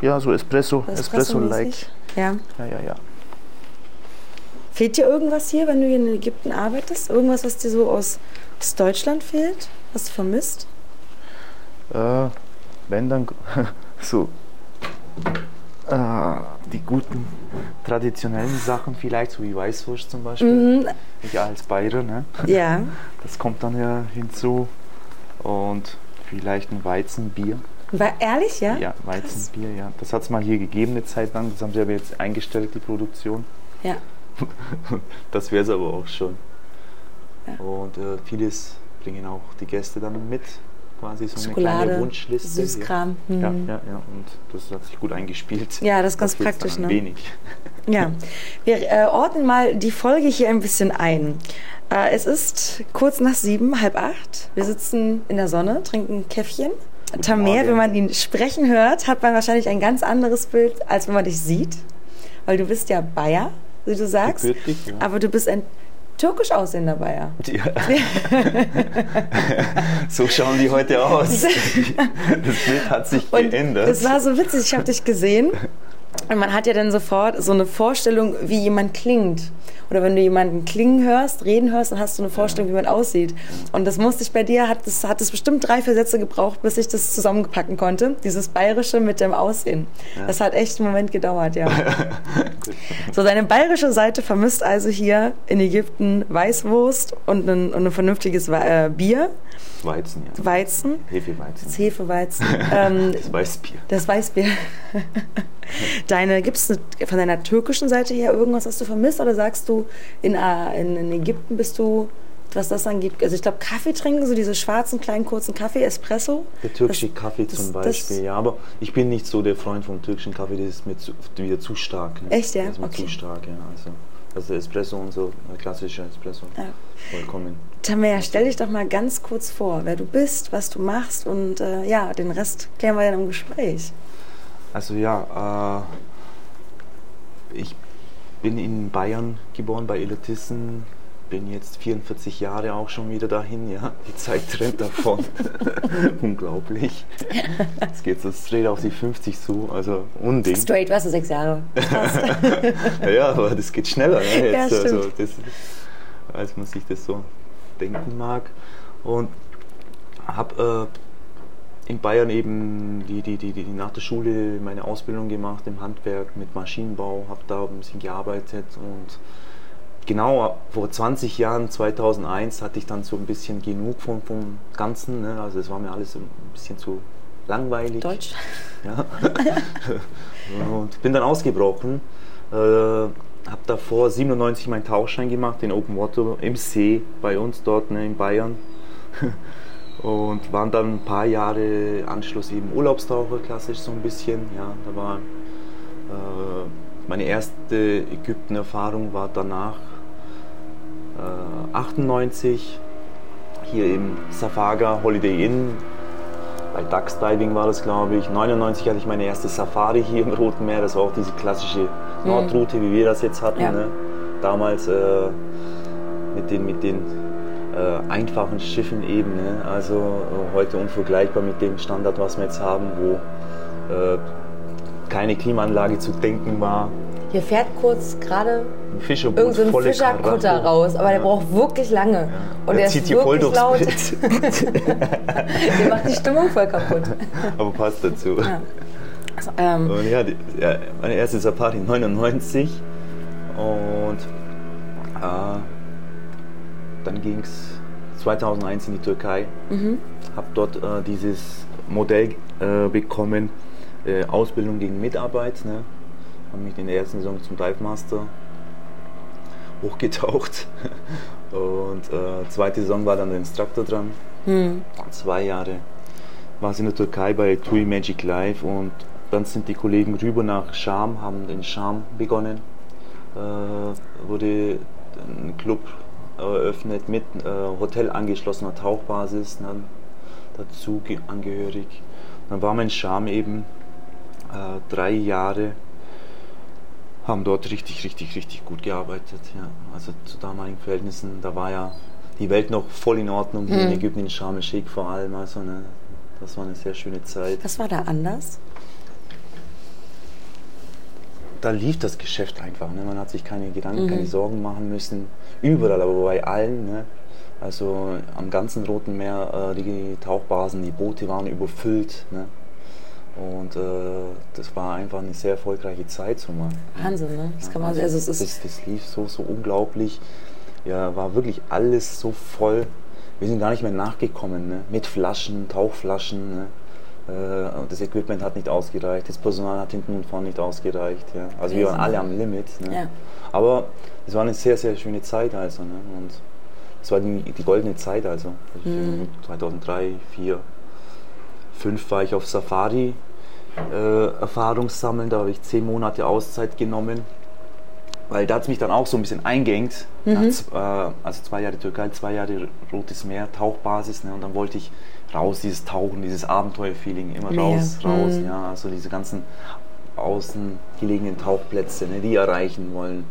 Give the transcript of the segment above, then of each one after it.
Ja, so Espresso, Espresso-like. Espresso-mäßig? Ja. ja, ja, ja. Fehlt dir irgendwas hier, wenn du hier in Ägypten arbeitest? Irgendwas, was dir so aus, aus Deutschland fehlt? Was du vermisst? Äh, wenn dann so äh, die guten traditionellen Sachen vielleicht, so wie Weißwurst zum Beispiel. Mhm. Ich als Bayer, ne? Ja. Das kommt dann ja hinzu. Und vielleicht ein Weizenbier. War ehrlich, ja? Ja, Weizenbier, ja. Das hat es mal hier gegeben eine Zeit lang. Das haben sie aber jetzt eingestellt, die Produktion. Ja. Das wäre es aber auch schon. Ja. Und äh, vieles bringen auch die Gäste dann mit. Quasi so eine Schokolade, kleine Wunschliste. Süßkram. Ja, Mhm. ja, ja, ja. Und das hat sich gut eingespielt. Ja, das ist ganz Das praktisch, ne? Wenig. Ja, wir äh, ordnen mal die Folge hier ein bisschen ein. Äh, es ist kurz nach sieben, halb acht. Wir sitzen in der Sonne, trinken Käffchen. Tamer, wenn man ihn sprechen hört, hat man wahrscheinlich ein ganz anderes Bild, als wenn man dich sieht. Weil du bist ja Bayer, wie du sagst. Gebürtig, ja. Aber du bist ein türkisch aussehender Bayer. Ja. so schauen die heute aus. Das Bild hat sich Und geändert. es war so witzig, ich habe dich gesehen und man hat ja dann sofort so eine Vorstellung, wie jemand klingt. Oder wenn du jemanden klingen hörst, reden hörst, dann hast du eine Vorstellung, wie man aussieht. Und das musste ich bei dir, hat es hat es bestimmt drei, vier Sätze gebraucht, bis ich das zusammenpacken konnte. Dieses Bayerische mit dem Aussehen. Das hat echt einen Moment gedauert, ja. so, deine bayerische Seite vermisst also hier in Ägypten Weißwurst und ein, und ein vernünftiges äh, Bier, Weizen, ja. Weizen, Hefeweizen. das Hefeweizen. ähm, Das Weißbier. das Weißbier. Deine, gibt es von deiner türkischen Seite her irgendwas, was du vermisst? Oder sagst du, in, äh, in, Ägypten bist du, was das angeht, also ich glaube, Kaffee trinken, so diese schwarzen, kleinen, kurzen Kaffee, Espresso? Der türkische Das- Kaffee das- zum das- Beispiel, ja, aber ich bin nicht so der Freund vom türkischen Kaffee, das ist mir zu, wieder zu stark. Ne? Echt, ja? Das ist mir Okay. zu stark, ja. Also, also Espresso und so, klassischer Espresso, Ja. vollkommen. Tamer, stell dich doch mal ganz kurz vor, wer du bist, was du machst und äh, ja, den Rest klären wir dann im Gespräch. Also ja, äh, ich bin in Bayern geboren, bei Illertissen, bin jetzt 44 Jahre auch schon wieder dahin, ja. Die Zeit rennt davon. Unglaublich. Es geht so straight auf die 50 zu, also Unding. Straight warst du sechs Jahre. Ja, ja, aber das geht schneller, ne? Ja, Jetzt, also, stimmt. das, als man sich das so denken mag. Und habe äh, in Bayern eben die, die, die, die, nach der Schule meine Ausbildung gemacht im Handwerk mit Maschinenbau, habe da ein bisschen gearbeitet und genau vor 20 Jahren, 2001, hatte ich dann so ein bisschen genug vom, vom Ganzen. Ne? Also es war mir alles ein bisschen zu langweilig. Deutsch? Ja. und bin dann ausgebrochen. Äh, habe davor 97 meinen Tauchschein gemacht, den Open Water im See bei uns dort ne, in Bayern. Und waren dann ein paar Jahre Anschluss eben Urlaubstaucher, klassisch so ein bisschen. Ja, da war äh, meine erste Ägypten-Erfahrung war danach äh, 98 hier im Safaga Holiday Inn bei Ducks Diving war das, glaube ich. 99 hatte ich meine erste Safari hier im Roten Meer. Das war auch diese klassische Nordroute, wie wir das jetzt hatten. Ja. Ne? Damals äh, mit den, mit den äh, einfachen Schiffen eben. Ne? Also äh, heute unvergleichbar mit dem Standard, was wir jetzt haben, wo äh, keine Klimaanlage zu denken war. Hier fährt kurz gerade Ein Fischerboot, irgend so ein volle Fischerkutter raus, aber der Ja. braucht wirklich lange. Und Der der zieht ist hier voll durchs laut. Der macht die Stimmung voll kaputt. Aber passt dazu. Ja. Also, ähm, Und ja, die, ja, meine erste Safari 99 und äh, dann ging es 2001 in die Türkei. Mhm. Habe dort äh, dieses Modell äh, bekommen, äh, Ausbildung gegen Mitarbeit. Ne? Habe mich in der ersten Saison zum Dive Master hochgetaucht. Und äh, zweite Saison war dann der Instructor dran. hm. Zwei Jahre war es in der Türkei bei TUI Magic Life und dann sind die Kollegen rüber nach Scham, haben den Scham begonnen. Äh, wurde ein Club eröffnet mit äh, Hotel angeschlossener Tauchbasis, ne, dazu angehörig. Dann waren wir in Scham eben äh, drei Jahre, haben dort richtig, richtig, richtig gut gearbeitet. Ja. Also zu damaligen Verhältnissen, da war ja die Welt noch voll in Ordnung, hier in Mhm. Ägypten, in Sharm el-Sheikh vor allem. Also ne, das war eine sehr schöne Zeit. Was war da anders? Da lief das Geschäft einfach. Ne? Man hat sich keine Gedanken, Mhm. keine Sorgen machen müssen. Überall, aber bei allen. Ne? Also am ganzen Roten Meer, äh, die Tauchbasen, die Boote waren überfüllt. Ne? Und äh, das war einfach eine sehr erfolgreiche Zeit. So mal. Wahnsinn, ne? Das kann man, also es ist, das, das lief so, so unglaublich. Ja, war wirklich alles so voll. Wir sind gar nicht mehr nachgekommen. Ne? Mit Flaschen, Tauchflaschen. Ne? Äh, Das Equipment hat nicht ausgereicht, das Personal hat hinten und vorne nicht ausgereicht. Ja. Also wir waren alle am Limit. Ne? Ja. Aber es war eine sehr, sehr schöne Zeit also. Ne? Und es war die, die goldene Zeit also. Mhm. 2003, 2004, 2005 war ich auf Safari. Äh, Erfahrung sammeln, da habe ich zehn Monate Auszeit genommen, weil da hat es mich dann auch so ein bisschen eingeengt. Nach, z- äh, also zwei Jahre Türkei, zwei Jahre Rotes Meer, Tauchbasis, ne? und dann wollte ich raus, dieses Tauchen, dieses Abenteuerfeeling, immer raus, raus, Mhm. ja, also diese ganzen außen gelegenen Tauchplätze, ne? die erreichen wollen,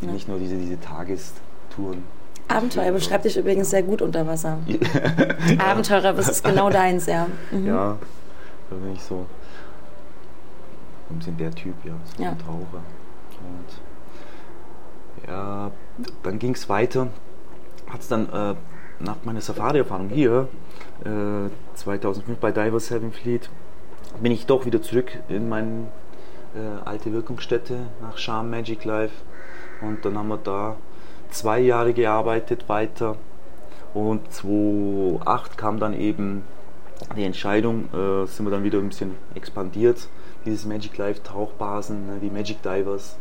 nicht nur diese, diese Tagestouren. Abenteuer beschreibt dich übrigens sehr gut unter Wasser. Abenteurer, das ist genau deins, ja. Mhm. Ja, da bin ich so ein bisschen der Typ, ja, so Ja. ein Taucher. Und ja, dann ging es weiter. Hat es dann äh, nach meiner Safari-Erfahrung hier, äh, 2005 bei Diver Seven Fleet, bin ich doch wieder zurück in meine äh, alte Wirkungsstätte nach Charm Magic Life. Und dann haben wir da zwei Jahre gearbeitet weiter. Und 2008 kam dann eben die Entscheidung, äh, sind wir dann wieder ein bisschen expandiert, dieses Magic Life Tauchbasen, ne, die Magic Divers.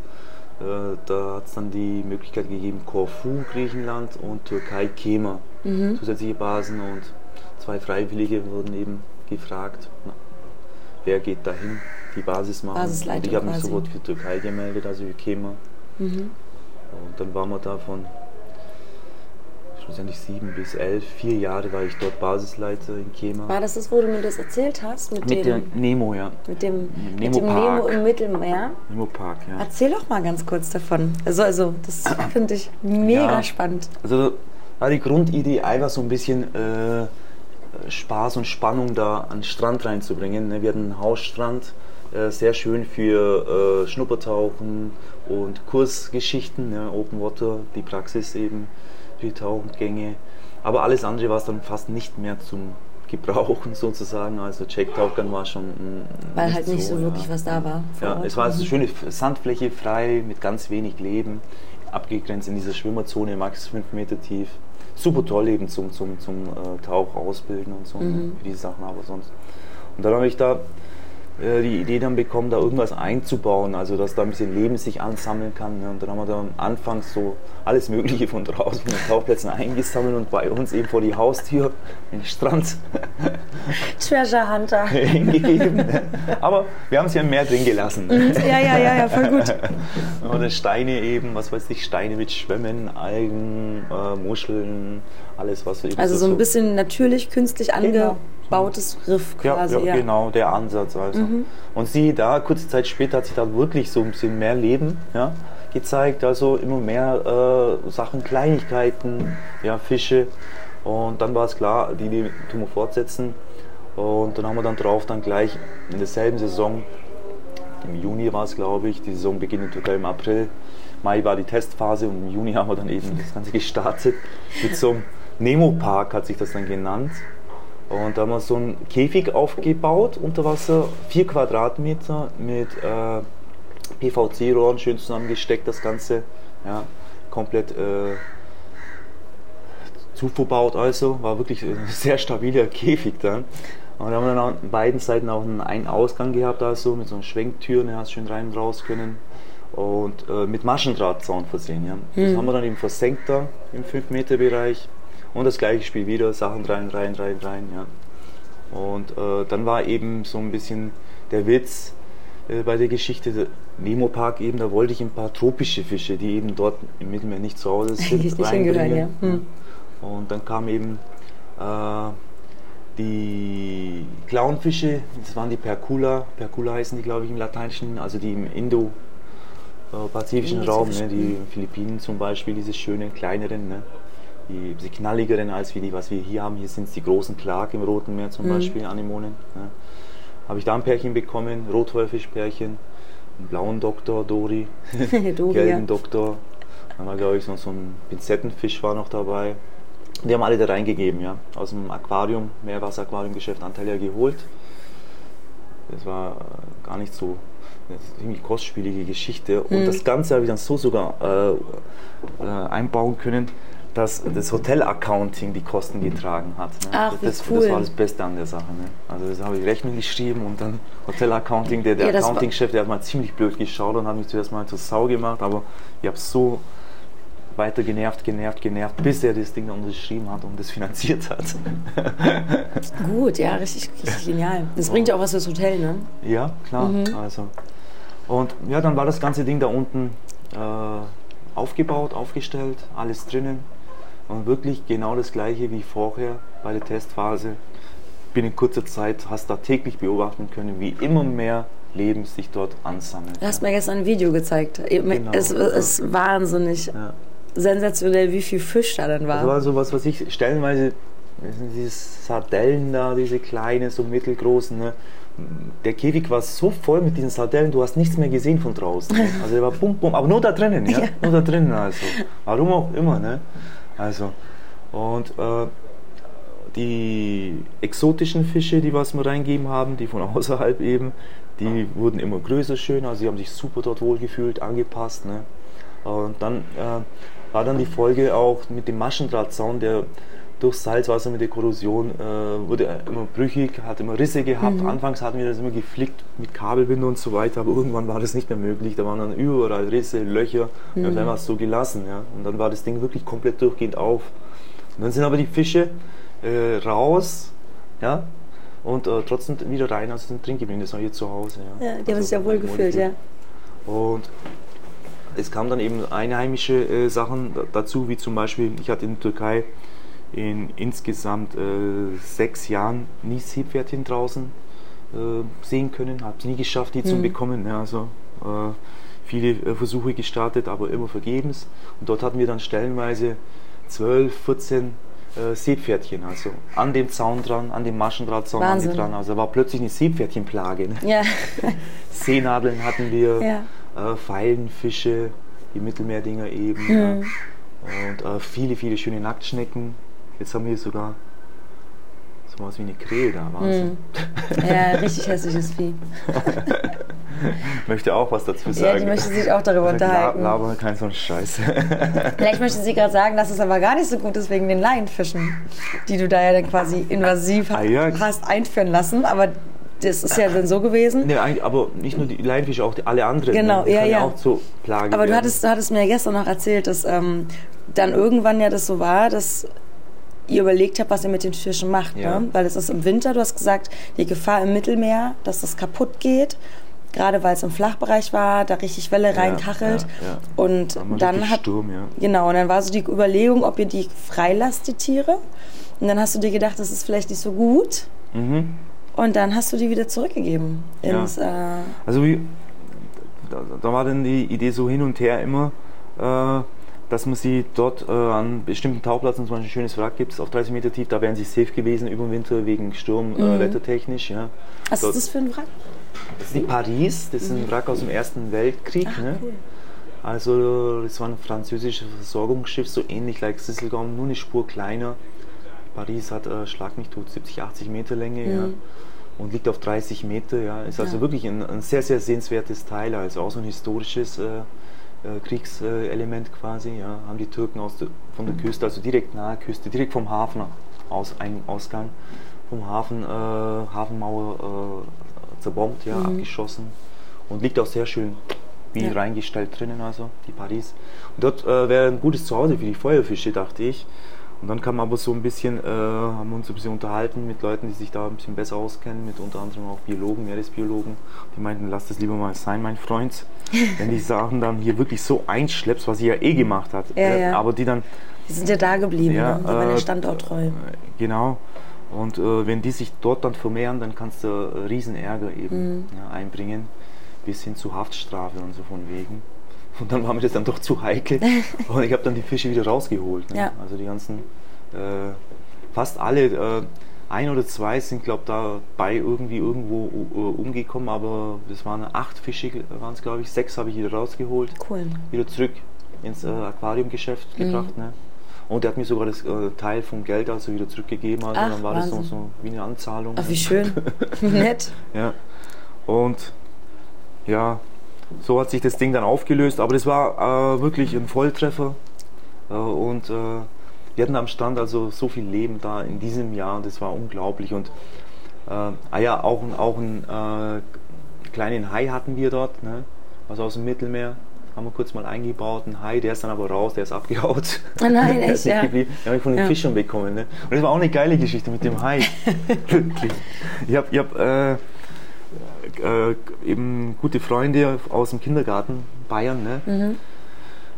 Äh, da hat es dann die Möglichkeit gegeben, Korfu, Griechenland und Türkei, Kemer, zusätzliche Basen und zwei Freiwillige wurden eben gefragt, na, wer geht dahin, die Basis machen. Basisleitung und ich habe mich sofort für Türkei gemeldet, also für Kemer. Mhm. Und dann waren wir da von schlussendlich sieben bis elf, vier Jahre war ich dort Basisleiter in Kema. War das das, wo du mir das erzählt hast? Mit, Mit dem, Nemo, ja. mit dem, mit Nemo dem Nemo im Mittelmeer? Nemo Park, ja. Erzähl doch mal ganz kurz davon. Also, also das finde ich mega Ja. spannend. Also war die Grundidee einfach so ein bisschen äh, Spaß und Spannung da an den Strand reinzubringen. ne. Wir hatten einen Hausstrand, äh, sehr schön für äh, Schnuppertauchen und Kursgeschichten, ne, Open Water, die Praxis eben für die Tauchgänge. Aber alles andere war es dann fast nicht mehr zum Gebrauchen sozusagen. Also Checktauchgang war schon mm, Weil halt nicht so ja. wirklich was da war. Ja, Ort. es war also eine schöne Sandfläche, frei, mit ganz wenig Leben, abgegrenzt in dieser Schwimmerzone, max 5 Meter tief. Super toll eben zum, zum, zum äh, Tauch ausbilden und so, ne, für diese Sachen, aber sonst. Und dann habe ich da die Idee dann bekommen, da irgendwas einzubauen, also dass da ein bisschen Leben sich ansammeln kann. Ne? Und dann haben wir da am Anfang so alles Mögliche von draußen von den Tauchplätzen eingesammelt und bei uns eben vor die Haustür den Strand Treasure Hunter. hingegeben. Aber wir haben es ja im Meer drin gelassen. Ne? ja, ja, ja, ja, voll gut. Oder Steine eben, was weiß ich, Steine mit Schwämmen, Algen, äh, Muscheln, alles was eben Also so ein bisschen natürlich, künstlich angebautes Riff ja, quasi. ja, Ja, genau, der Ansatz also. Und sie da, kurze Zeit später hat sich da wirklich so ein bisschen mehr Leben ja, gezeigt, also immer mehr äh, Sachen, Kleinigkeiten, ja, Fische. Und dann war es klar, die, die tun wir fortsetzen. Und dann haben wir dann drauf dann gleich in derselben Saison, im Juni war es glaube ich, die Saison beginnt in im April. Mai war die Testphase und im Juni haben wir dann eben das Ganze gestartet mit so einem Nemo-Park hat sich das dann genannt. Und da haben wir so einen Käfig aufgebaut unter Wasser, vier Quadratmeter mit äh, PVC-Rohren schön zusammengesteckt, das Ganze. Ja, komplett äh, zuverbaut also, war wirklich ein sehr stabiler Käfig dann. Und da haben wir dann an beiden Seiten auch einen Ein- Ausgang gehabt, also mit so einer Schwenktür, da hast du schön rein und raus können. Und äh, mit Maschendrahtzaun versehen. Ja. Das haben wir dann eben versenkt da im 5-Meter-Bereich. Und das gleiche Spiel wieder, Sachen rein, rein, rein, rein. Ja. Und äh, dann war eben so ein bisschen der Witz, äh, bei der Geschichte der Nemo Park eben, da wollte ich ein paar tropische Fische, die eben dort im Mittelmeer nicht zu Hause sind, nicht hingehören, ja. Hm. Und dann kam eben äh, die Clownfische, das waren die Percula, Percula heißen die glaube ich im Lateinischen, also die im Indo-Pazifischen Raum, ne, die Philippinen zum Beispiel, diese schönen kleineren, ne, die, die knalligeren als wie die, was wir hier haben. Hier sind es die großen Clark im Roten Meer zum Mhm. Beispiel, Anemonen. Ne. Habe ich da ein Pärchen bekommen, Rothäufischpärchen, einen blauen Doktor, Dori, Dori, gelben ja. Doktor. Dann war glaube ich noch so ein Pinzettenfisch war noch dabei. Die haben alle da reingegeben, ja. Aus dem Aquarium, Meerwasseraquariumgeschäft Anteil geholt. Das war äh, gar nicht so eine ziemlich kostspielige Geschichte. Und Mhm. das Ganze habe ich dann so sogar äh, äh, einbauen können, dass das Hotel-Accounting die Kosten getragen hat. Ne? Ach, das, cool. das war das Beste an der Sache. Ne? Also das habe ich Rechnung geschrieben und dann Hotel-Accounting, der, der Ja, Accounting-Chef, der hat mal ziemlich blöd geschaut und hat mich zuerst mal zur Sau gemacht, aber ich habe so weiter genervt, genervt, genervt, bis er das Ding dann unterschrieben hat und das finanziert hat. Gut, ja, richtig, richtig genial. Das bringt ja auch was fürs Hotel, ne? Ja, klar. Also. Und ja, dann war das ganze Ding da unten äh, aufgebaut, aufgestellt, alles drinnen. Und wirklich genau das gleiche wie vorher bei der Testphase. Binnen kurzer Zeit hast du da täglich beobachten können, wie immer mehr Leben sich dort ansammelt. Du hast mir gestern ein Video gezeigt. Genau. Es ist wahnsinnig Ja. sensationell, wie viel Fisch da dann war. Das war so was, was ich stellenweise, diese Sardellen da, diese kleinen, so mittelgroßen, ne? Der Käfig war so voll mit diesen Sardellen, du hast nichts mehr gesehen von draußen. Also der war bum bum, aber nur da drinnen, ja? Nur da drinnen also. Warum auch immer, ne? Also, und äh, die exotischen Fische, die was wir reingegeben haben, die von außerhalb eben, die wurden immer größer, schöner, also sie haben sich super dort wohlgefühlt, angepasst. Ne? Und dann äh, war dann die Folge auch mit dem Maschendrahtzaun, der durch Salzwasser mit der Korrosion äh, wurde er immer brüchig, hat immer Risse gehabt. Anfangs hatten wir das immer geflickt mit Kabelbinde und so weiter, aber irgendwann war das nicht mehr möglich. Da waren dann überall Risse, Löcher und dann war es so gelassen. Ja? Und dann war das Ding wirklich komplett durchgehend auf. Und dann sind aber die Fische äh, raus, ja, und äh, trotzdem wieder rein, also sind drin geblieben. Das war hier zu Hause. Ja, Ja, die haben Also, sich ja wohl gefühlt, ja. Und es kam dann eben einheimische äh, Sachen da- dazu, wie zum Beispiel, ich hatte in der Türkei in insgesamt äh, sechs Jahren nie Seepferdchen draußen äh, sehen können, habe es nie geschafft, die zu bekommen. Ja, also äh, viele äh, Versuche gestartet, aber immer vergebens. Und dort hatten wir dann stellenweise 12, 14 äh, Seepferdchen, also an dem Zaun dran, an dem Maschendrahtzaun Wahnsinn. dran. Also war plötzlich eine Seepferdchenplage. Ne? Ja, Seenadeln hatten wir, Ja. äh, Pfeilenfische, die Mittelmeerdinger eben. Mhm. Ja. Und viele, viele schöne Nacktschnecken. Jetzt haben wir sogar so was wie eine Krähe da. Wahnsinn. ja, richtig hässliches Vieh. Möchte auch was dazu Ja, sagen. die möchte sich auch darüber unterhalten. La laber kein so ein Scheiß. Vielleicht möchte sie gerade sagen, dass es aber gar nicht so gut ist wegen den Laienfischen, die du da ja dann quasi invasiv Ah, ja. hast einführen lassen. Aber das ist ja dann so gewesen. nee, aber nicht nur die Leinfische, auch alle anderen. Genau, ne? Ja, ja. auch zur Plage Aber du hattest, du hattest mir ja gestern noch erzählt, dass ähm, dann irgendwann ja das so war, dass ihr überlegt habt, was ihr mit den Fischen macht. Ja. Ne? Weil es ist im Winter, du hast gesagt, die Gefahr im Mittelmeer, dass das kaputt geht. Gerade weil es im Flachbereich war, da richtig Welle reinkachelt. ja, ja. Und Da dann hat. Sturm, ja. Genau, und dann war so die Überlegung, ob ihr die freilasst, die Tiere. Und dann hast du dir gedacht, das ist vielleicht nicht so gut. Mhm. Und dann hast du die wieder zurückgegeben ins. Äh, Also wie, da, da war dann die Idee so hin und her immer, äh, dass man sie dort äh, an bestimmten Tauchplätzen, zum Beispiel ein schönes Wrack gibt es auf 30 Meter tief, da wären sie safe gewesen über den Winter wegen Sturm, äh, wettertechnisch. Ja. was Dort- ist das für ein Wrack? Das ist die Paris, das ist ein Wrack aus dem Ersten Weltkrieg. Ach, ne? cool. Also das war ein französisches Versorgungsschiff, so ähnlich like Sisselgom, nur eine Spur kleiner. Paris hat, äh, schlag mich tot, 70, 80 Meter Länge ja, und liegt auf 30 Meter. Ja. Ist also Mhm. Ja. wirklich ein, ein sehr, sehr sehenswertes Teil, also auch so ein historisches äh, äh, Kriegselement quasi. Ja. Haben die Türken aus der, von der Küste, also direkt nahe Küste, direkt vom Hafen aus, ein, Ausgang, vom Hafen, äh, Hafenmauer äh, zerbombt, ja, abgeschossen und liegt auch sehr schön wie Ja. reingestellt drinnen, also die Paris. Und dort äh, wäre ein gutes Zuhause für die Feuerfische, dachte ich. Und dann kam aber so ein bisschen, äh, haben wir uns ein bisschen unterhalten mit Leuten, die sich da ein bisschen besser auskennen, mit unter anderem auch Biologen, Meeresbiologen. Die meinten, lass das lieber mal sein, mein Freund. Wenn die Sachen dann hier wirklich so einschleppst, was sie ja eh gemacht hat. Ja, äh, ja. Aber die dann, Die sind ja da geblieben, Ja, ne? die waren ja äh, standorttreu. genau. Und äh, wenn die sich dort dann vermehren, dann kannst du äh, riesen Ärger eben Mhm. ja, einbringen, bis hin zu Haftstrafe und so von wegen. Und dann war mir das dann doch zu heikel. und ich habe dann die Fische wieder rausgeholt. Ne? Ja. Also die ganzen, äh, fast alle, äh, ein oder zwei sind, glaube ich, dabei irgendwie irgendwo äh, umgekommen, aber das waren acht Fische, waren es, glaube ich. Sechs habe ich wieder rausgeholt, Cool. wieder zurück ins äh, Aquariumgeschäft Mhm. gebracht. Ne? Und er hat mir sogar das äh, Teil vom Geld also wieder zurückgegeben. Also Ach, dann war das so, Wahnsinn. so wie eine Anzahlung. Ach, ne? wie schön. Nett. Ja. Und ja, so hat sich das Ding dann aufgelöst. Aber das war äh, wirklich ein Volltreffer. Äh, und äh, wir hatten am Stand also so viel Leben da in diesem Jahr. Das war unglaublich. Und äh, ah ja, auch, auch einen äh, kleinen Hai hatten wir dort, ne? also aus dem Mittelmeer. Haben wir kurz mal eingebaut, ein Hai, der ist dann aber raus, der ist abgehaut. Ah, nein, Der echt, ja. Den habe ich von den Ja. Fischern bekommen. Ne? Und das war auch eine geile Geschichte mit dem Hai. Wirklich. Ich habe ich hab, äh, eben gute Freunde aus dem Kindergarten Bayern, ne? Mhm.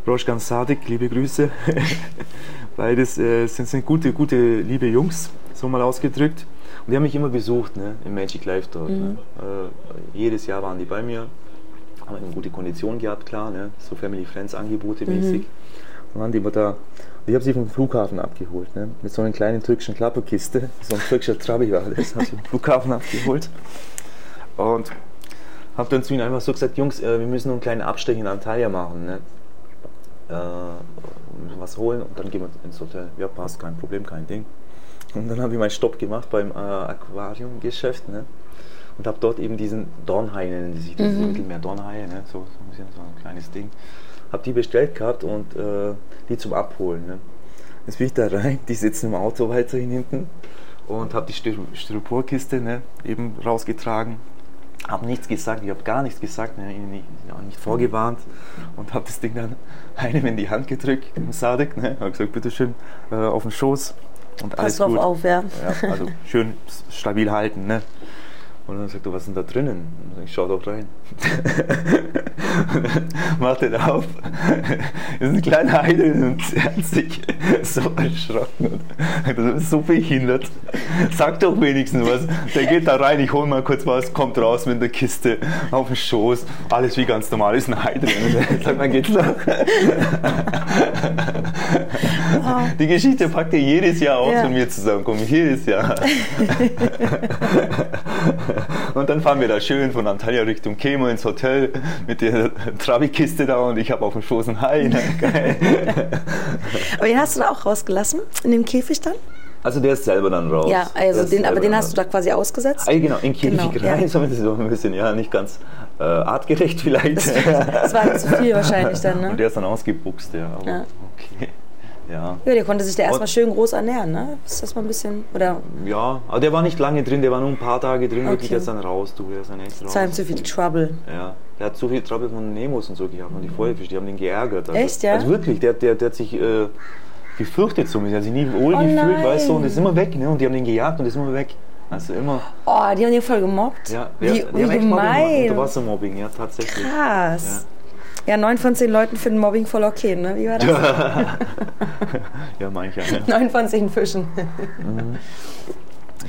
Roschkan Sadik, liebe Grüße. Beides äh, sind, sind gute, gute, liebe Jungs, so mal ausgedrückt. Und die haben mich immer besucht ne? im Magic Life dort. Ne? Äh, jedes Jahr waren die bei mir, haben eine gute Kondition gehabt, klar, ne? so Family Friends Angebote mäßig. Dann waren die immer da. Und ich habe sie vom Flughafen abgeholt, ne? mit so einer kleinen türkischen Klapperkiste. So ein türkischer Trabi war das, habe ich vom Flughafen abgeholt. Und habe dann zu ihnen einfach so gesagt, Jungs, äh, wir müssen nur einen kleinen Abstecher in Antalya machen. Ne? Äh, was holen und dann gehen wir ins Hotel. Ja, passt, kein Problem, kein Ding. Und dann habe ich meinen Stopp gemacht beim äh, Aquariumgeschäft ne? und habe dort eben diesen Dornhai, nennen die sich, diese Mittelmeer-Dornhaie, ne? so, so, ein bisschen so ein kleines Ding. Habe die bestellt gehabt und äh, die zum Abholen. Ne? Jetzt bin ich da rein, die sitzen im Auto weiterhin hinten und habe die Styro- Styroporkiste ne, eben rausgetragen. Habe nichts gesagt, ich habe gar nichts gesagt, ihnen nicht, auch nicht vorgewarnt und habe das Ding dann einem in die Hand gedrückt, dem Sadek, ne, habe gesagt, bitteschön, äh, auf den Schoß und alles Pass gut. auf, ja. Ja, also schön stabil halten. Ne? Und dann sagt er, was ist denn da drinnen? Und ich, schau doch rein. Macht er auf. ist ein kleiner drin und er hat sich so erschrocken. Und bist so behindert. Sag doch wenigstens was. Der geht da rein, ich hol mal kurz was, kommt raus mit der Kiste auf den Schoß. Alles wie ganz normal, ist ein er sagt, man geht's doch. Die Geschichte packt er jedes Jahr aus, Ja. wenn wir zusammenkommen. Jedes Jahr. und dann fahren wir da schön von Antalya Richtung Kemo ins Hotel mit der Trabi-Kiste da und ich habe auf dem Schoß ein Hai. Geil. Aber den hast du da auch rausgelassen? In dem Käfig dann? Also der ist selber dann raus. Ja, also den, aber den hast du da quasi ausgesetzt? Ah, genau, in Käfig Genau, ja. rein, das ist so ein bisschen, ja, nicht ganz äh, artgerecht vielleicht. Das war zu viel wahrscheinlich dann, ne? Und der ist dann ausgebuchst, ja. Ja. Okay. Ja. Ja, der konnte sich da erstmal schön groß ernähren, ne? Ist das mal ein bisschen, oder Ja, aber der war nicht lange drin, der war nur ein paar Tage drin, wirklich, Okay. der ist dann raus, du, der ist dann echt raus. halt zu viel Trouble? Ja, der hat so viel Trouble von Nemos und so gehabt und die Feuerfische, die haben den geärgert. Also, Echt, ja? Also wirklich, der, der, der hat sich äh, gefürchtet so, der hat sich nie wohl Oh gefühlt, nein. weißt du, und ist immer weg, ne? Und die haben den gejagt und ist immer weg. Also immer, Oh, die haben den voll gemobbt? ja, wie der, wie die haben echt Mobbing gemacht, gemein. Unterwassermobbing, ja, tatsächlich. Krass. Ja. Neun von zehn Leuten finden Mobbing voll okay, ne? Wie war das? Ja, mancher. Ja. Neun von zehn Fischen.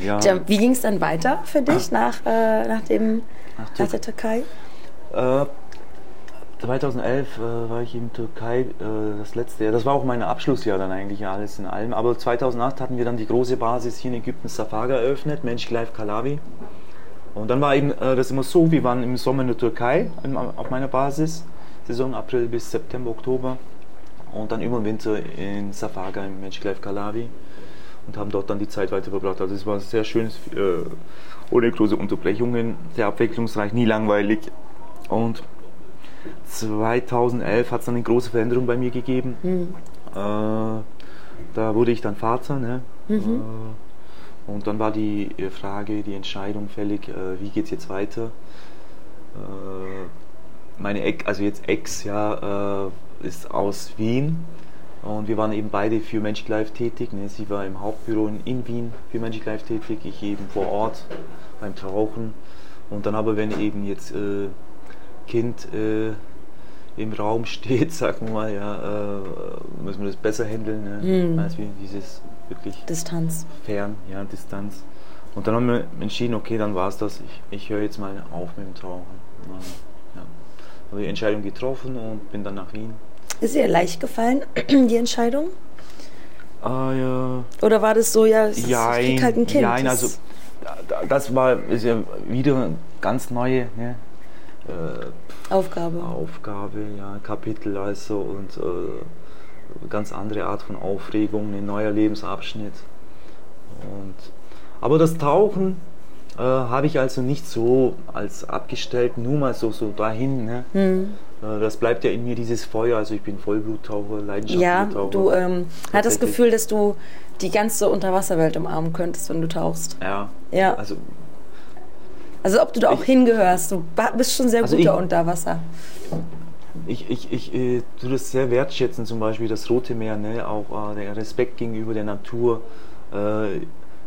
Ja. Tja, wie ging es dann weiter für dich nach, äh, nach, dem, Nach nach der Türkei? Äh, 2011 äh, war ich in Türkei, äh, das letzte Jahr. Das war auch mein Abschlussjahr dann eigentlich alles in allem. Aber 2008 hatten wir dann die große Basis hier in Ägypten, Safaga, eröffnet, Mensch Life Kalawi. Und dann war eben äh, das immer so, wir waren im Sommer in der Türkei auf meiner Basis, Saison April bis September, Oktober. Und dann über den Winter in Safaga im Mensch Life Kalawi und haben dort dann die Zeit weiter verbracht. Also es war sehr schön, äh, ohne große Unterbrechungen, sehr abwechslungsreich, nie langweilig. Und 2011 hat es dann eine große Veränderung bei mir gegeben. Äh, da wurde ich dann Vater. Ne? Äh, und dann war die äh, Frage, die Entscheidung fällig, äh, wie geht es jetzt weiter? Meine Ex, also jetzt Ex, ja, äh, ist aus Wien. Und wir waren eben beide für Magic Life tätig. Ne? Sie war im Hauptbüro in, in Wien für Magic Life tätig, ich eben vor Ort beim Tauchen. Und dann aber, wenn eben jetzt äh, Kind äh, im Raum steht, sagen wir mal, ja, äh, müssen wir das besser handeln, ne? Mhm. als wir dieses wirklich Distanz. fern, ja, Distanz. Und dann haben wir entschieden, okay, dann war es das, ich, ich höre jetzt mal auf mit dem Tauchen. Ja, die Entscheidung getroffen und bin dann nach Wien. Ist dir leicht gefallen, die Entscheidung? Ah, ja. Oder war das so, ja, es ist, ich halt ein Kind? Das- also da- das war ist ja wieder eine ganz neue ne, äh, Aufgabe. Aufgabe, ja, Kapitel also und äh, ganz andere Art von Aufregung, ein neuer Lebensabschnitt. Und, aber das Tauchen äh, habe ich also nicht so als abgestellt, nur mal so, so dahin. Ne? Hm. Äh, das bleibt ja in mir dieses Feuer, also ich bin Vollbluttaucher, leidenschaftlicher Ja, Taucher. du ähm, hast das. Gefühl, dass du die ganze Unterwasserwelt umarmen könntest, wenn du tauchst. Ja, Ja. also Also ob du da auch Ich- hingehörst. Du bist schon sehr Also guter ich- unter Wasser. Ich, ich, ich äh, tue das sehr wertschätzen, zum Beispiel das Rote Meer, ne? auch äh, der Respekt gegenüber der Natur. Äh,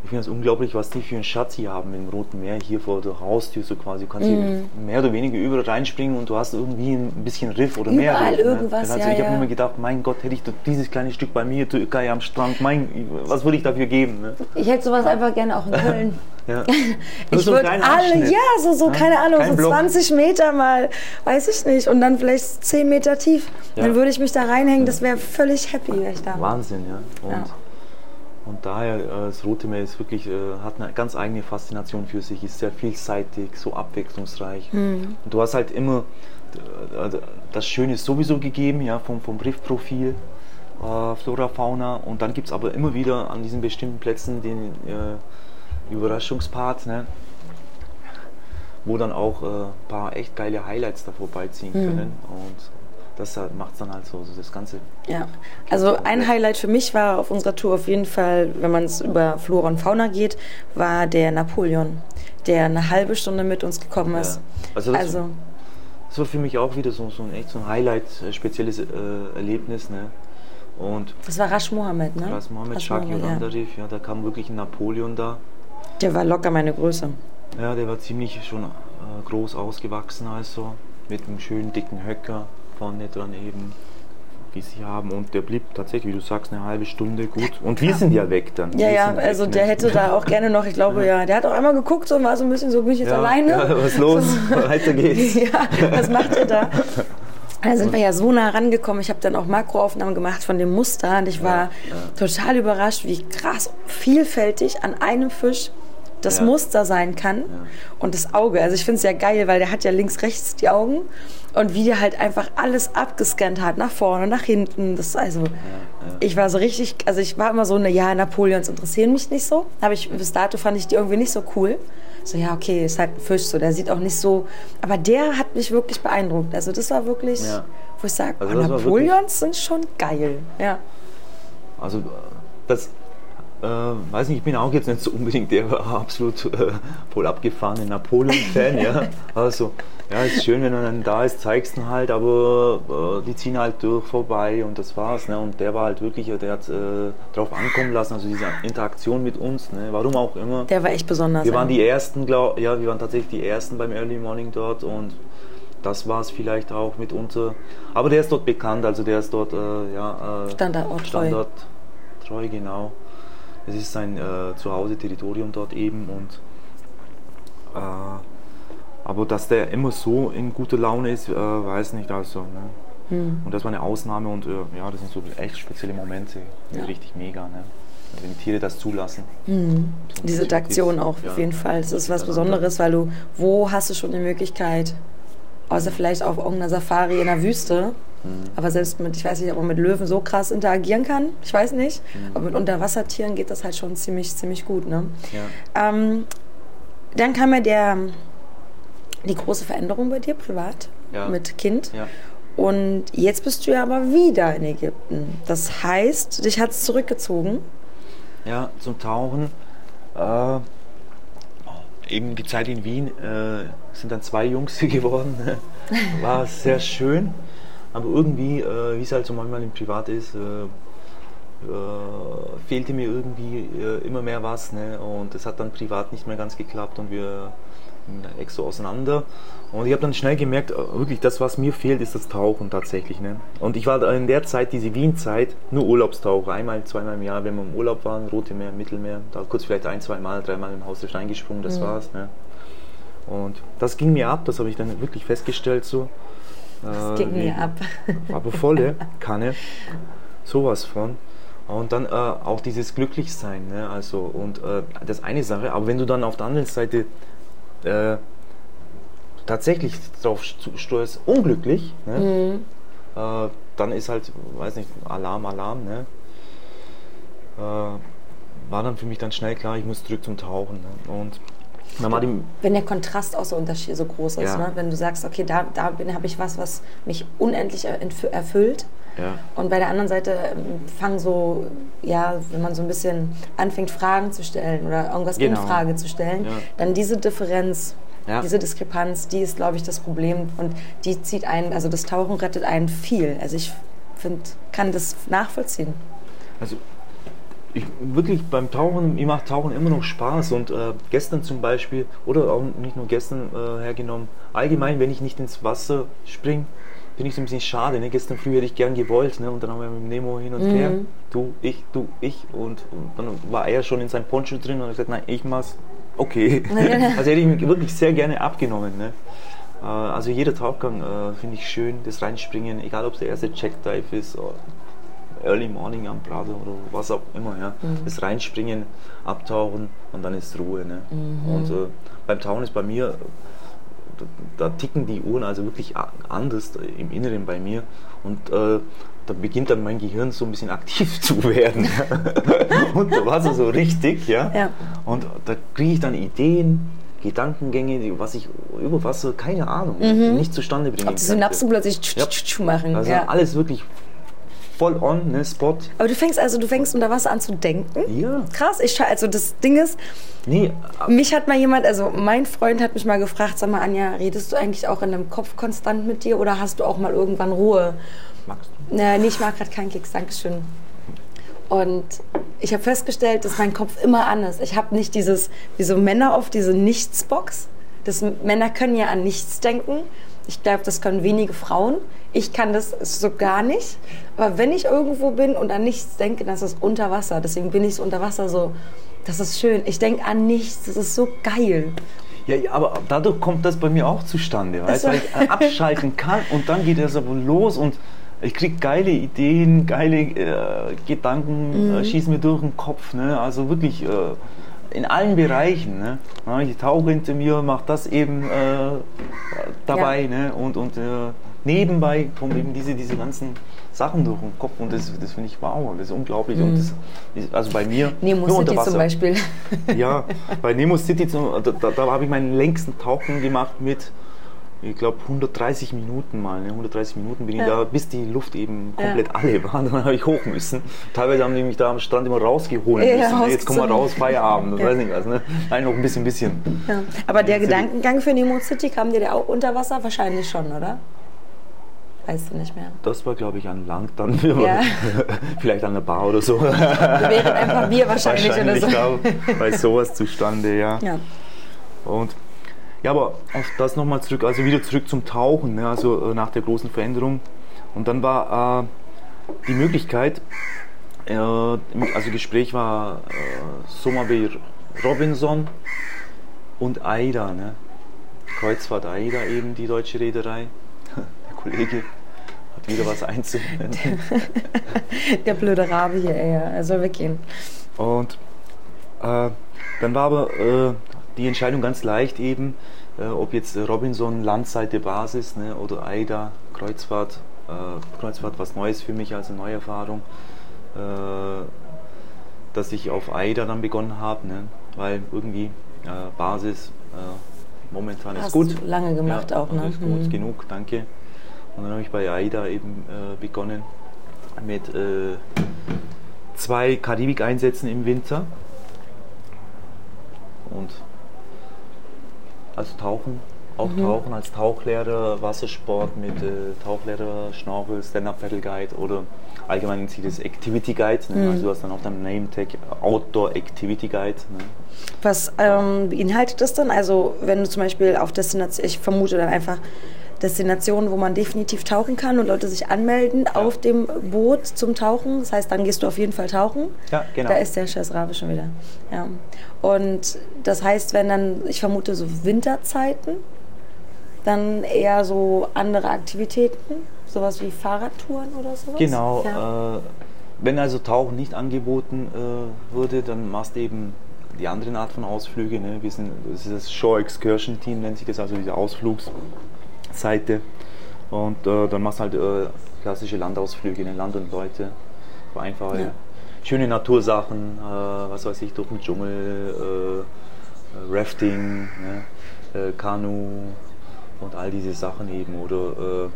ich finde es unglaublich, was die für einen Schatz hier haben im Roten Meer, hier vor der Haustür so quasi. Du kannst Mhm. hier mehr oder weniger überall reinspringen und du hast irgendwie ein bisschen Riff oder mehr Überall Riff. irgendwas, also ja, ich habe ja. immer gedacht, mein Gott, hätte ich dieses kleine Stück bei mir, Türkei am Strand, mein, was würde ich dafür geben? Ne? Ich hätte sowas einfach gerne auch in Köln. Ja. Ich so würde alle, ja, so, so, Ja, keine Ahnung, kein so Block. 20 Meter mal, weiß ich nicht, und dann vielleicht 10 Meter tief. Ja. Dann würde ich mich da reinhängen, das wäre völlig happy, wäre ich da. Wahnsinn, ja. Und, Ja. Und daher, äh, das Rote Meer ist wirklich, äh, hat eine ganz eigene Faszination für sich, ist sehr vielseitig, so abwechslungsreich. Hm. Und du hast halt immer äh, das Schöne ist sowieso gegeben, ja, vom, vom Riffprofil, Flora, Fauna. Und dann gibt es aber immer wieder an diesen bestimmten Plätzen den Überraschungspart, ne? wo dann auch ein paar echt geile Highlights da vorbeiziehen Hm. können. Und das macht es dann halt so, so das Ganze Ja, also ein Highlight für mich war auf unserer Tour auf jeden Fall, wenn man es über Flora und Fauna geht, war der Napoleon, der eine halbe Stunde mit uns gekommen ist. Ja. Also das- Also, Das war für mich auch wieder so, so ein echt so ein Highlight, äh, spezielles äh, Erlebnis. Ne? Und das war Rasch Mohammed, ne? Ras Mohammed, Rasch Shaki Mohammed, und ja. Ja, da kam wirklich ein Napoleon da. Der war locker meine Größe. Ja, der war ziemlich schon äh, groß ausgewachsen, also mit einem schönen dicken Höcker vorne dran eben, wie sie haben. Und der blieb tatsächlich, wie du sagst, eine halbe Stunde gut. Und wir sind ja weg dann. Ja, Wir ja, also ne? der hätte da auch gerne noch, ich glaube, ja, der hat auch einmal geguckt so, und war so ein bisschen so, bin ich jetzt ja, alleine? Ja, was ist los? Weiter geht's. ja, was macht ihr da? Da sind wir ja so nah rangekommen. Ich habe dann auch Makroaufnahmen gemacht von dem Muster und ich war total überrascht, wie krass vielfältig an einem Fisch das Ja. Muster sein kann und das Auge. Also ich finde es ja geil, weil der hat ja links, rechts die Augen und wie der halt einfach alles abgescannt hat, nach vorne, nach hinten. Das also, ich war so richtig, also ich war immer so eine, ja, Napoleons interessieren mich nicht so. Habe ich, bis dato fand ich die irgendwie nicht so cool. So, ja, okay, ist halt ein Fisch, so, der sieht auch nicht so, aber der hat mich wirklich beeindruckt. Also das war wirklich, Ja. wo ich sage, Also Napoleons sind schon geil. Ja. Also das, äh, weiß nicht, ich bin auch jetzt nicht so unbedingt der absolut äh, voll abgefahrene Napoleon-Fan, ja. Also, ja, ist schön, wenn er dann da ist, zeigst ihn halt, aber äh, die ziehen halt durch vorbei und das war's. Ne? Und der war halt wirklich, der hat äh, drauf ankommen lassen, also diese Interaktion mit uns, ne? warum auch immer. Der war echt besonders. Wir waren die ersten, glaub, ja, wir waren tatsächlich die ersten beim Early Morning dort und das war es vielleicht auch mitunter. Aber der ist dort bekannt, also der ist dort äh, ja, äh, Standorttreu. Standorttreu, genau. Es ist sein äh, Zuhause-Territorium dort eben und äh, aber dass der immer so in guter Laune ist, äh, weiß nicht, also. Ne? Hm. Und das war eine Ausnahme und äh, ja, das sind so echt spezielle Momente, richtig mega, ne? wenn die Tiere das zulassen. Hm. Ein Diese dieses- auch ja, auf jeden Fall. Das ist was. Besonderes, weil du, wo hast du schon die Möglichkeit, außer vielleicht auf irgendeiner Safari in der Wüste, Mhm. aber selbst mit, ich weiß nicht, ob man mit Löwen so krass interagieren kann, ich weiß nicht, Mhm. aber mit Unterwassertieren geht das halt schon ziemlich, ziemlich gut. Ne? Ja. Ähm, dann kam ja der, die große Veränderung bei dir privat Ja. mit Kind. Ja. Und jetzt bist du ja aber wieder in Ägypten. Das heißt, dich hat es zurückgezogen. Ja, zum Tauchen. Äh, eben die Zeit in Wien äh, sind dann zwei Jungs geworden. War sehr schön. Aber irgendwie, äh, wie es halt so manchmal im Privat ist, äh, äh, fehlte mir irgendwie äh, immer mehr was. Ne? Und es hat dann privat nicht mehr ganz geklappt und wir echt so auseinander. Und ich habe dann schnell gemerkt, äh, wirklich, das, was mir fehlt, ist das Tauchen tatsächlich. Ne? Und ich war in der Zeit, diese Wien-Zeit, nur Urlaubstaucher. Einmal, zweimal im Jahr, wenn wir im Urlaub waren, Rote Meer, Mittelmeer, da kurz vielleicht ein, zwei Mal, dreimal im Haus der Stein gesprungen, das mhm. war's. Ne? Und das ging mir ab, das habe ich dann wirklich festgestellt so. Das äh, ging mir ab. Aber volle Kanne. Sowas von. Und dann äh, auch dieses Glücklichsein, ne? also und äh, das eine Sache, aber wenn du dann auf der anderen Seite äh, tatsächlich drauf stößt, unglücklich, ne? Mhm. Äh, dann ist halt, weiß nicht, Alarm, Alarm, ne? Äh, war dann für mich dann schnell klar, ich muss zurück zum Tauchen. Ne? Und wenn der Kontrast auch so, Unterschied, so groß ist, ja. ne? wenn du sagst, okay, da, da habe ich was, was mich unendlich erfüllt ja. Und bei der anderen Seite ähm, fangen so, ja, wenn man so ein bisschen anfängt, Fragen zu stellen oder irgendwas genau. in Frage zu stellen, ja. dann diese Differenz, ja. diese Diskrepanz, die ist, glaube ich, das Problem und die zieht einen, also das Tauchen rettet einen viel. Also ich finde, kann das nachvollziehen. Also ich, wirklich beim Tauchen, mir macht Tauchen immer noch Spaß und äh, gestern zum Beispiel, oder auch nicht nur gestern äh, hergenommen, allgemein, wenn ich nicht ins Wasser springe, finde ich so ein bisschen schade. Ne? Gestern früh hätte ich gern gewollt ne? und dann haben wir mit Nemo hin und mhm. her. Du, ich, du, ich. Und, und, dann war er schon in seinem Poncho drin und hat gesagt, nein, ich mach's. Okay. also hätte ich mich wirklich sehr gerne abgenommen. Ne? Äh, also jeder Tauchgang äh, finde ich schön, das Reinspringen, egal ob es der erste Checkdive ist oder Early Morning am Prado oder was auch immer. Ja? Mhm. Das Reinspringen, abtauchen und dann ist Ruhe. Ne? Mhm. Und äh, beim Tauchen ist bei mir da ticken die Uhren also wirklich anders im Inneren bei mir und äh, da beginnt dann mein Gehirn so ein bisschen aktiv zu werden. und da war es so richtig, ja? ja. Und da kriege ich dann Ideen, Gedankengänge, was ich über Wasser, keine Ahnung, mhm. nicht zustande bringen Ob die Synapsen plötzlich ja. machen. Also ja. alles wirklich voll on, ne, Spot. Aber du fängst also, du fängst unter Wasser an zu denken? Ja. Krass, ich also das Ding ist, nee, mich hat mal jemand, also mein Freund hat mich mal gefragt, sag mal Anja, redest du eigentlich auch in deinem Kopf konstant mit dir oder hast du auch mal irgendwann Ruhe? Magst du? Nee, nee ich mag gerade keinen Keks, Dankeschön. Und ich habe festgestellt, dass mein Kopf immer an ist. Ich habe nicht dieses, wie so Männer oft, diese Nichtsbox. Das, Männer können ja an nichts denken. Ich glaube, das können wenige Frauen. Ich kann das so gar nicht. Aber wenn ich irgendwo bin und an nichts denke, dann ist das unter Wasser. Deswegen bin ich so unter Wasser so, das ist schön. Ich denke an nichts, das ist so geil. Ja, aber dadurch kommt das bei mir auch zustande, weißt, weil ich abschalten kann und dann geht das aber los und ich kriege geile Ideen, geile äh, Gedanken, mhm. äh, schießen mir durch den Kopf. Ne? Also wirklich äh, in allen Bereichen. Ne? Ich tauche hinter mir, mache das eben äh, dabei ja. ne? und, und äh, nebenbei kommen eben diese, diese ganzen Sachen durch den Kopf und das, das finde ich wow, das ist unglaublich. Mhm. Und das also bei mir. Nemo City zum Beispiel. Ja, bei Nemo City, da, da, da habe ich meinen längsten Tauchen gemacht mit ich glaube 130 Minuten mal. Ne? 130 Minuten bin ja. ich da, bis die Luft eben komplett ja. alle war. Dann habe ich hoch müssen. Teilweise haben die mich da am Strand immer rausgeholt ja, müssen. Jetzt kommen wir raus, Feierabend. Ja. Weiß nicht was. Ne? Nein, noch ein bisschen, bisschen. Aber der Gedankengang für Nemo City kam dir der auch unter Wasser? Wahrscheinlich schon, oder? Weißt du nicht mehr. Das war, glaube ich, an Land dann. Ja. Vielleicht an der Bar oder so. Während einfach Bier wahrscheinlich, wahrscheinlich oder so. bei sowas zustande, ja. ja. Und ja, aber auf das nochmal zurück, also wieder zurück zum Tauchen, ne, also äh, nach der großen Veränderung. Und dann war äh, die Möglichkeit, äh, also Gespräch war äh, Sommerwehr Robinson und AIDA, ne? Kreuzfahrt AIDA eben, die deutsche Reederei. Der Kollege hat wieder was einzuwenden. Der blöde Rabe hier, ey, er soll weggehen. Und äh, dann war aber äh, die Entscheidung ganz leicht eben, äh, ob jetzt Robinson Landseite Basis ne, oder AIDA Kreuzfahrt, äh, Kreuzfahrt was Neues für mich, also Neuerfahrung, äh, dass ich auf AIDA dann begonnen habe, ne, weil irgendwie äh, Basis äh, momentan Hast ist gut. Du lange gemacht ja, auch, ne? Ist gut, mhm. genug, danke. Und dann habe ich bei AIDA eben äh, begonnen mit zwei Karibik-Einsätzen im Winter. Und also Tauchen auch Tauchen als Tauchlehrer, Wassersport mit äh, Tauchlehrer, Schnorchel, Stand-Up Paddle Guide oder allgemein nennt sich das Activity Guide. Ne? Also du hast dann auch dein Name Tag Outdoor Activity Guide. Ne? Was ähm, beinhaltet das dann? Also wenn du zum Beispiel auf Destination, ich vermute dann einfach Destinationen, wo man definitiv tauchen kann und Leute sich anmelden auf dem Boot zum Tauchen. Das heißt, dann gehst du auf jeden Fall tauchen. Ja, genau. Da ist der Chef Rabe schon wieder. Ja. Und das heißt, wenn dann, ich vermute so Winterzeiten, dann eher so andere Aktivitäten, sowas wie Fahrradtouren oder sowas? Genau. Ja. Äh, wenn also Tauchen nicht angeboten äh, würde, dann machst du eben die andere Art von Ausflüge. Ne? Wir sind, das ist das Shore Excursion Team, nennt sich das, also diese Ausflugsseite. Und äh, dann machst du halt äh, klassische Landausflüge, ne? Land und Leute. Einfache, Ja. schöne Natursachen, äh, was weiß ich, durch den Dschungel, äh, äh, Rafting, ne? äh, Kanu und all diese Sachen eben. Oder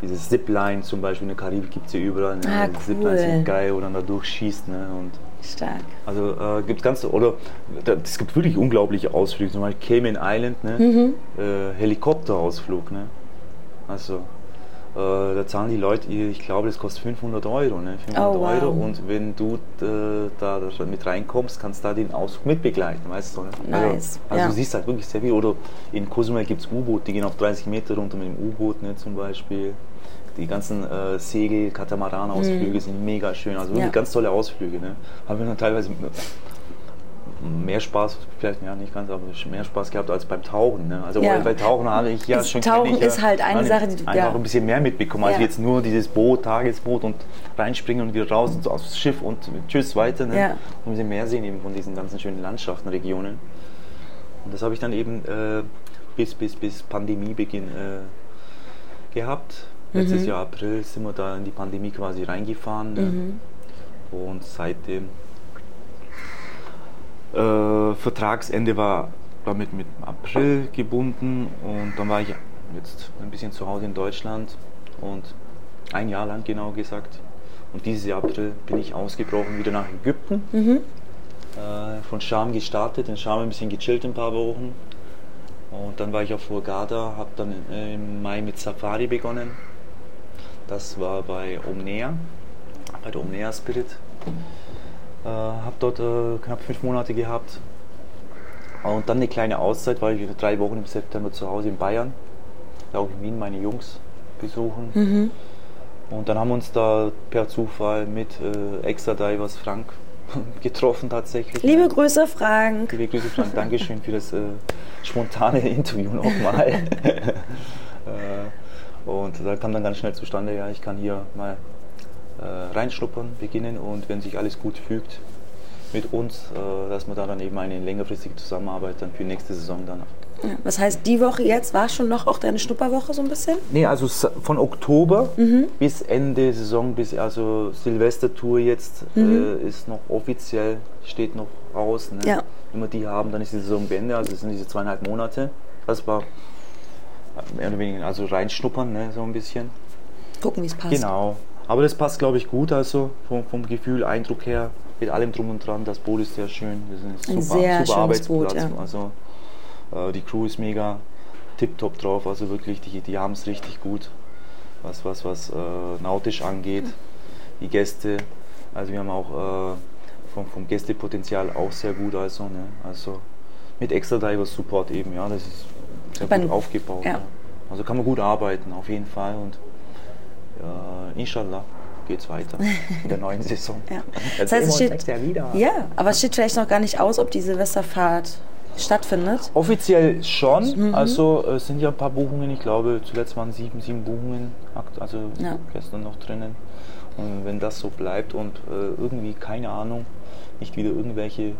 dieses Zipline zum Beispiel in der Karibik gibt es ja überall. Ne? Ah, Die Ziplines cool. sind geil, wo dann da durchschießt. Ne? Und Stark. also äh, gibt ganz oder es gibt wirklich unglaubliche Ausflüge, zum Beispiel Cayman Island, ne? Mhm. äh, Helikopterausflug, ne? Also äh, da zahlen die Leute, ich glaube, das kostet 500 Euro, ne? 500 Oh, wow. Euro und wenn du äh, da mit reinkommst, kannst du da den Ausflug mitbegleiten, weißt du? Ne? Nice, Also, also ja. du siehst halt wirklich sehr viel. Oder in Cozumel gibt es U-Boote, die gehen auf 30 Meter runter mit dem U-Boot, ne? Zum Beispiel. Die ganzen äh, Segel, Katamaran-Ausflüge sind mega schön. Also wirklich Mhm. Ja. ganz tolle Ausflüge. Ne? Haben wir dann teilweise mehr Spaß, vielleicht ja nicht ganz, aber mehr Spaß gehabt als beim Tauchen. Ne? Also Ja. bei- Tauchen habe ich ja Ist- schon Tauchen ich ja, ist halt eine Sache, die du- einfach ja. ein bisschen mehr mitbekommen, als Ja. jetzt nur dieses Boot, Tagesboot und reinspringen und wieder raus und so aufs Schiff und tschüss weiter. Ne? Ja. Und ein bisschen mehr sehen eben von diesen ganzen schönen Landschaften, Regionen. Und das habe ich dann eben äh, bis, bis, bis Pandemiebeginn äh, gehabt. Letztes Jahr April sind wir da in die Pandemie quasi reingefahren. Ne? Und seitdem äh, Vertragsende war damit mit April gebunden und dann war ich jetzt ein bisschen zu Hause in Deutschland und ein Jahr lang genau gesagt. Und dieses Jahr April bin ich ausgebrochen wieder nach Ägypten. Äh, von Scham gestartet, in Scham ein bisschen gechillt ein paar Wochen. Und dann war ich auf Hurghada, habe dann äh, im Mai mit Safari begonnen. Das war bei Omnea, bei der Omnea Spirit. Äh, habe dort äh, knapp fünf Monate gehabt. Und dann eine kleine Auszeit, weil ich wieder drei Wochen im September zu Hause in Bayern, da auch in Wien meine Jungs besuchen. Und dann haben wir uns da per Zufall mit äh, Extra Divers Frank getroffen tatsächlich. Liebe Grüße, Frank. Liebe Grüße Frank, Dankeschön für das äh, spontane Interview nochmal. äh, und da kam dann ganz schnell zustande, ja, ich kann hier mal reinschnuppern, beginnen und wenn sich alles gut fügt mit uns, äh, dass wir da dann eben eine längerfristige Zusammenarbeit dann für nächste Saison dann. Ja, was heißt, die Woche jetzt war schon noch auch deine Schnupperwoche so ein bisschen? Nee, also von Oktober Mhm. bis Ende Saison, bis also Silvestertour jetzt äh, ist noch offiziell, steht noch aus. Ne? Mhm. Ja. Wenn wir die haben, dann ist die Saison beendet, also es sind diese zweieinhalb Monate. Das war äh, mehr oder weniger, also reinschnuppern, ne, so ein bisschen. Gucken, wie es passt. Genau. Aber das passt, glaube ich, gut, also vom, vom Gefühl, Eindruck her, mit allem drum und dran. Das Boot ist sehr schön, das ist ein super, sehr super schönes Boot, Arbeitsplatz. ja. Also äh, die Crew ist mega tipptopp drauf, also wirklich, die, die haben es richtig gut, was, was, was äh, nautisch angeht. Die Gäste, also wir haben auch äh, vom, vom Gästepotenzial auch sehr gut, also, ne? also mit Extra Diver Support eben, ja, das ist sehr Beim- gut aufgebaut. ja. Ja. Also kann man gut arbeiten, auf jeden Fall und ja, inshallah geht's weiter in der neuen Saison. Ja. Jetzt Das heißt, es steht, Jahr wieder. ja, aber es steht vielleicht noch gar nicht aus, ob die Silvesterfahrt stattfindet. Offiziell schon, Mhm. also es sind ja ein paar Buchungen, ich glaube zuletzt waren sieben, sieben Buchungen, also Ja. gestern noch drinnen. Und wenn das so bleibt und äh, irgendwie, keine Ahnung, nicht wieder irgendwelche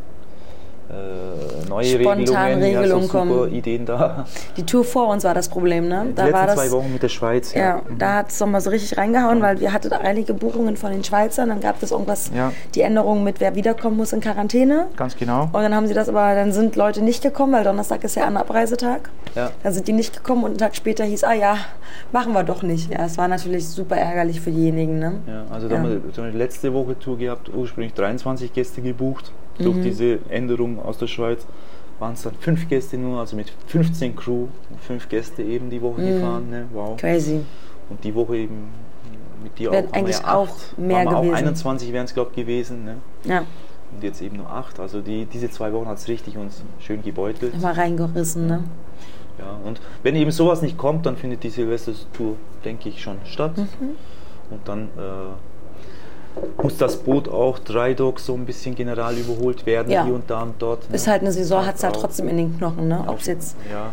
äh, neue Spontan Regelungen, ja, Regelungen so kommen. Ideen da. Die Tour vor uns war das Problem, ne? Die Da letzten war das, zwei Wochen mit der Schweiz. Ja, Mhm. da hat es nochmal so richtig reingehauen, weil wir hatten einige Buchungen von den Schweizern, dann gab es irgendwas, Ja. die Änderung mit, wer wiederkommen muss in Quarantäne. Ganz genau. Und dann haben sie das aber, dann sind Leute nicht gekommen, weil Donnerstag ist ja ein Abreisetag. Ja. Dann sind die nicht gekommen und einen Tag später hieß, ah ja, machen wir doch nicht. Ja, es war natürlich super ärgerlich für diejenigen, ne? Ja, also da Ja. haben wir letzte Woche Tour gehabt, ursprünglich 23 Gäste gebucht durch Mhm. diese Änderung aus der Schweiz. waren es dann fünf Gäste nur, also mit 15 Crew, fünf Gäste eben die Woche gefahren. Ne? Wow. Crazy. Und die Woche eben mit dir Wären auch eigentlich ja auch acht. mehr gewesen. Auch 21 wären es, glaube ich, gewesen. Ne? Ja, Und jetzt eben nur acht. Also die, diese zwei Wochen hat es richtig uns schön gebeutelt. mal reingerissen, ne? Ja, und wenn eben sowas nicht kommt, dann findet die Silvestertour, denke ich, schon statt. Mhm. Und dann äh, muss das Boot auch drei Dogs so ein bisschen general überholt werden, Ja. hier und da und dort. ne? Ist halt eine Saison, hat es halt trotzdem in den Knochen, ne? Ob jetzt. Ja,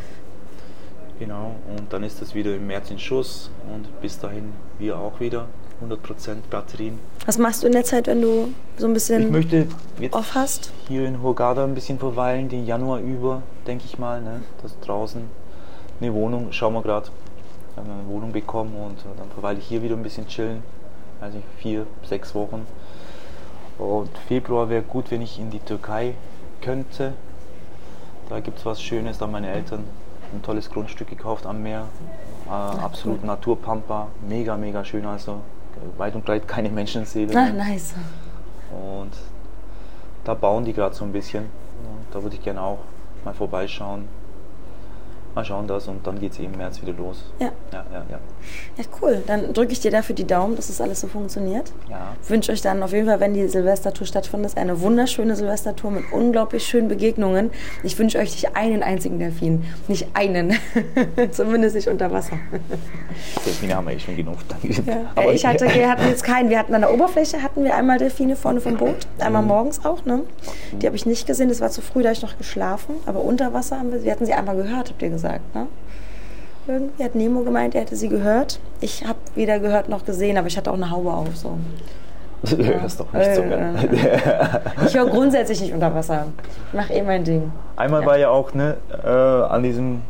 genau. Und dann ist das wieder im März in Schuss und bis dahin wir auch wieder 100% Batterien. Was machst du in der Zeit, wenn du so ein Ich bisschen möchte jetzt off hast? hier in Hurghada ein bisschen verweilen, den Januar über, denke ich mal. Ne? Das draußen eine Wohnung, schauen wir gerade, eine Wohnung bekommen und äh, dann verweile ich hier wieder ein bisschen chillen. Also vier, sechs Wochen. Und Februar wäre gut, wenn ich in die Türkei könnte. Da gibt es was Schönes, da haben meine Eltern ein tolles Grundstück gekauft am Meer. Äh, absolut Naturpampa, mega, mega schön. Also äh, weit und breit keine Menschenseele. Ah, nice. Und da bauen die gerade so ein bisschen. Und da würde ich gerne auch mal vorbeischauen. Mal schauen das und dann geht es eben im März wieder los. Ja. Ja, ja, ja. Ja, cool. Dann drücke ich dir dafür die Daumen, dass das alles so funktioniert. ja. wünsche euch dann auf jeden Fall, wenn die Silvestertour stattfindet, eine wunderschöne Silvestertour mit unglaublich schönen Begegnungen. Ich wünsche euch nicht einen einzigen Delfin, nicht einen, zumindest nicht unter Wasser. Delfine haben wir eh schon genug. Ja, ich hatte, wir hatten jetzt keinen. Wir hatten an der Oberfläche hatten wir einmal Delfine vorne vom Boot, einmal morgens auch. Ne? Die habe ich nicht gesehen. Das war zu früh, da habe ich noch geschlafen. Aber unter Wasser haben wir, wir hatten sie einmal gehört, habt ihr gesagt. Ne? Irgendwie hat Nemo gemeint, er hätte sie gehört. Ich habe weder gehört noch gesehen, aber ich hatte auch eine Haube auf. So. Du hörst doch nicht so Äh, gern. Ich höre grundsätzlich nicht unter Wasser. Ich mache eh mein Ding. Einmal war ja auch ne, äh, an diesem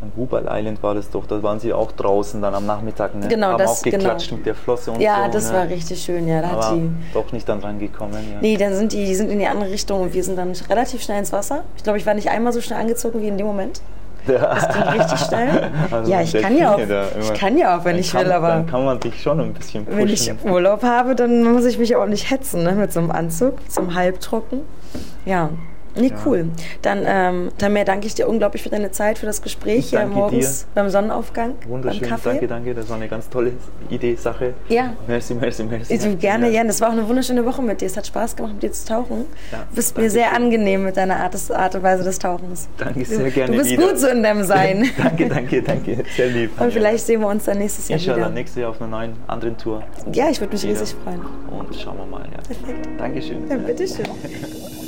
an Hubal Island war das doch, da waren sie auch draußen dann am Nachmittag. Ne? Genau, Haben das- auch geklatscht genau. mit der Flosse und Ja, so. das ne? war richtig schön. Ja, da hat Aber die. doch nicht dann rangekommen. Ja. Nee, dann sind die, die sind in die andere Richtung und wir sind dann relativ schnell ins Wasser. Ich glaube, ich war nicht einmal so schnell angezogen wie in dem Moment. Das ging richtig schnell. Also ja, ich kann ja, auch, ich kann ja auch, wenn ich kann, will, aber Dann kann man dich schon ein bisschen pushen. wenn ich Urlaub habe, dann muss ich mich auch nicht hetzen, ne? mit so einem Anzug, zum Halbtrocken. Ja, nee, cool. Dann, ähm, Tamir, danke ich dir unglaublich für deine Zeit, für das Gespräch Ich hier morgens beim Sonnenaufgang, Wunderschön, beim Kaffee. danke, danke. Das war eine ganz tolle Idee, Sache. Ja. Merci, merci, merci. Du, gerne, Ja. gerne. Das war auch eine wunderschöne Woche mit dir. Es hat Spaß gemacht, mit dir zu tauchen. Ja, du bist mir sehr schön. angenehm mit deiner Art, Art und Weise des Tauchens. Danke Du, sehr gerne du bist wieder. gut so in deinem Sein. danke, danke, danke. Sehr lieb. Und vielleicht sehen wir uns dann nächstes Jahr Inshallah, wieder. nächstes Jahr auf einer neuen, anderen Tour. Ja, ich würde mich Wieder. riesig freuen. Und schauen wir mal. Ja. Perfekt. Dankeschön. Ja, bitteschön.